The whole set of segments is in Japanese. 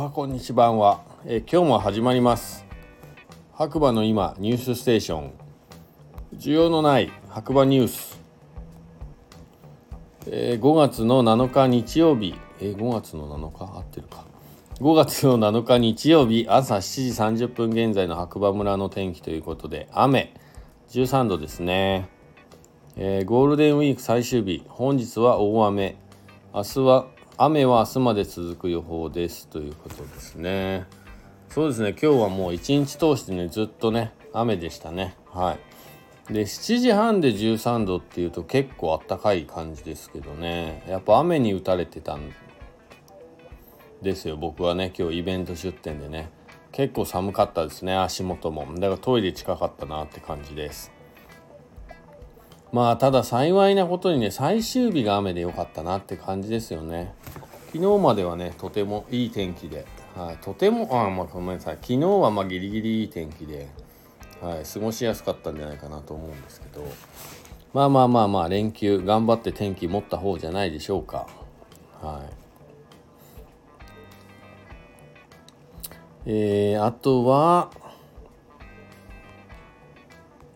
はこんにちは、え、今日も始まります。白馬の今ニュースステーション。需要のない白馬ニュース、えー、5月の7日日曜日、えー、5月の7日？合ってるか。5月の7日日曜日朝7時30分現在の白馬村の天気ということで雨。13度ですね、えー、ゴールデンウィーク最終日。本日は大雨。明日は雨は明日まで続く予報ですということですね。そうですね。今日はもう一日通してねずっとね雨でしたね。はい。で7時半で13度っていうと結構あったかい感じですけどね。やっぱ雨に打たれてたんですよ。僕はね今日イベント出店でね。結構寒かったですね足元も。だからトイレ近かったなって感じです。まあただ幸いなことにね最終日が雨で良かったなって感じですよね。昨日まではねとてもいい天気で、はい、とてもあまあごめんなさい。昨日はまあギリギリいい天気で、はい、過ごしやすかったんじゃないかなと思うんですけど。まあまあまあまあ連休頑張って天気持った方じゃないでしょうか。はい。えー、あとは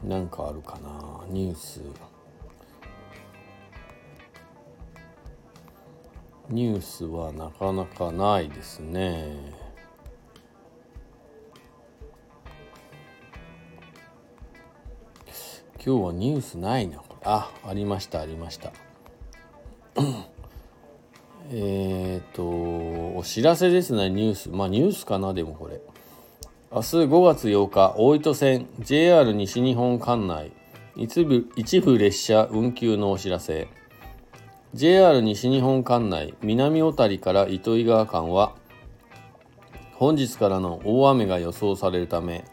なんかあるかな。ニュース。ニュースはなかなかないですね。今日はニュースないな。あありましたありました。えっとお知らせですねニュース。まあニュースかなでもこれ。明日5月8日大糸線 JR 西日本管内。一部一部列車運休のお知らせ。JR 西日本管内南小谷から糸魚川間は本日からの大雨が予想されるため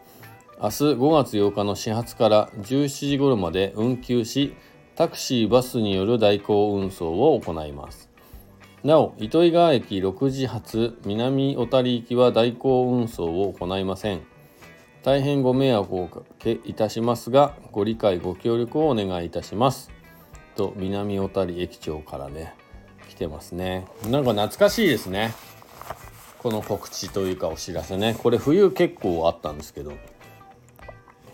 明日5月8日の始発から17時頃まで運休しタクシーバスによる代行運送を行います。なお糸魚川駅6時発南小谷行きは代行運送を行いません。大変ご迷惑をおかけいたしますがご理解ご協力をお願いいたします。と南小谷駅長からね来てますね。なんか懐かしいですね。この告知というかお知らせね。これ冬結構あったんですけど。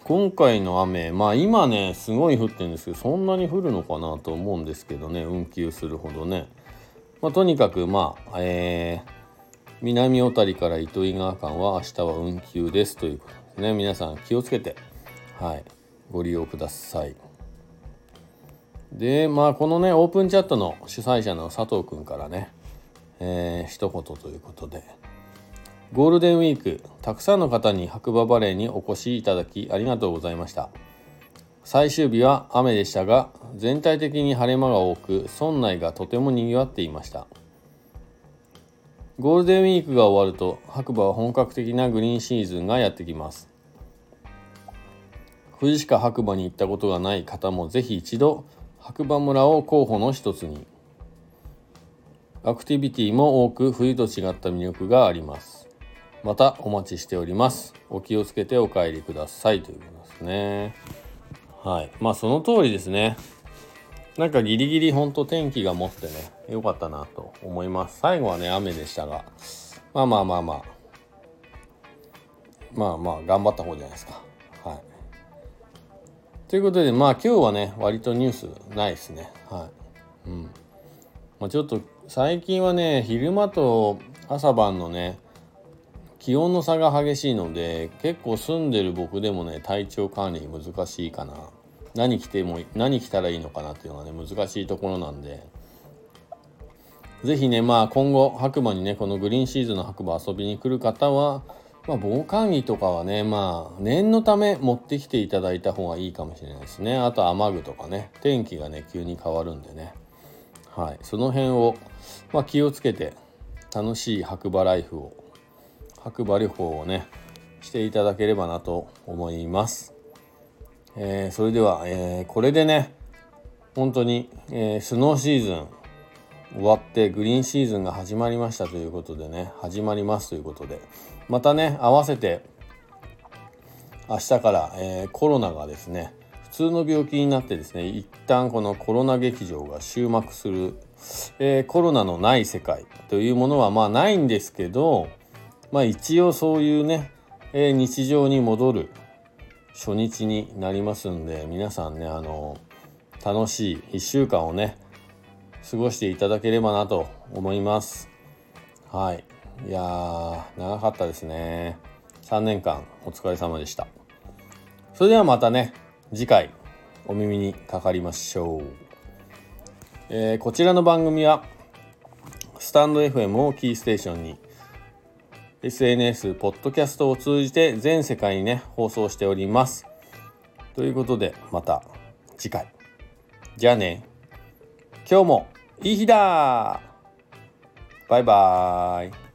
今回の雨まあ今ねすごい降ってるんですけどそんなに降るのかなと思うんですけどね。運休するほどね。まあ、とにかくまあ、えー、南小谷から糸魚川間は明日は運休ですということですね。皆さん気をつけてはいご利用ください。でまあこのねオープンチャットの主催者の佐藤君からねえー、一言ということでゴールデンウィークたくさんの方に白馬バレーにお越しいただきありがとうございました。最終日は雨でしたが全体的に晴れ間が多く村内がとても賑わっていました。ゴールデンウィークが終わると白馬は本格的なグリーンシーズンがやってきます。富士鹿白馬に行ったことがない方もぜひ一度白馬村を候補の一つにアクティビティも多く冬と違った魅力があります。またお待ちしております。お気をつけてお帰りくださいということですね。はい。まあその通りですね。なんかギリギリほんと天気が持ってね良かったなと思います。最後はね雨でしたが。まあまあまあまあ。まあまあ頑張った方じゃないですか。はい。ということでまあ今日はね割とニュースないですね。はい。うん。まあ、ちょっと最近はね昼間と朝晩のね気温の差が激しいので結構住んでる僕でもね体調管理難しいかな。何着ても何着たらいいのかなっていうのがね難しいところなんで。是非ねまあ今後白馬にねこのグリーンシーズンの白馬遊びに来る方はまあ、防寒着とかはねまあ念のため持ってきていただいた方がいいかもしれないですね。あと雨具とかね天気がね急に変わるんでね。はい。その辺を、まあ、気をつけて楽しい白馬ライフを白馬旅行をねしていただければなと思います。えー、それでは、えー、これでね本当に、えー、スノーシーズン終わってグリーンシーズンが始まりましたということでね始まりますということで。またね合わせて明日から、えー、コロナがですね普通の病気になってですね一旦このコロナ劇場が終幕する、えー、コロナのない世界というものはまあないんですけどまあ一応そういうね、えー、日常に戻る初日になりますんで皆さんねあの楽しい1週間をね過ごしていただければなと思いますはいいやー長かったですね3年間お疲れ様でしたそれではまたね次回お耳にかかりましょう、えー、こちらの番組はスタンド FM をキーステーションに SNS、ポッドキャストを通じて全世界にね、放送しております。ということで、また次回。じゃあね。今日もいい日だバイバーイ。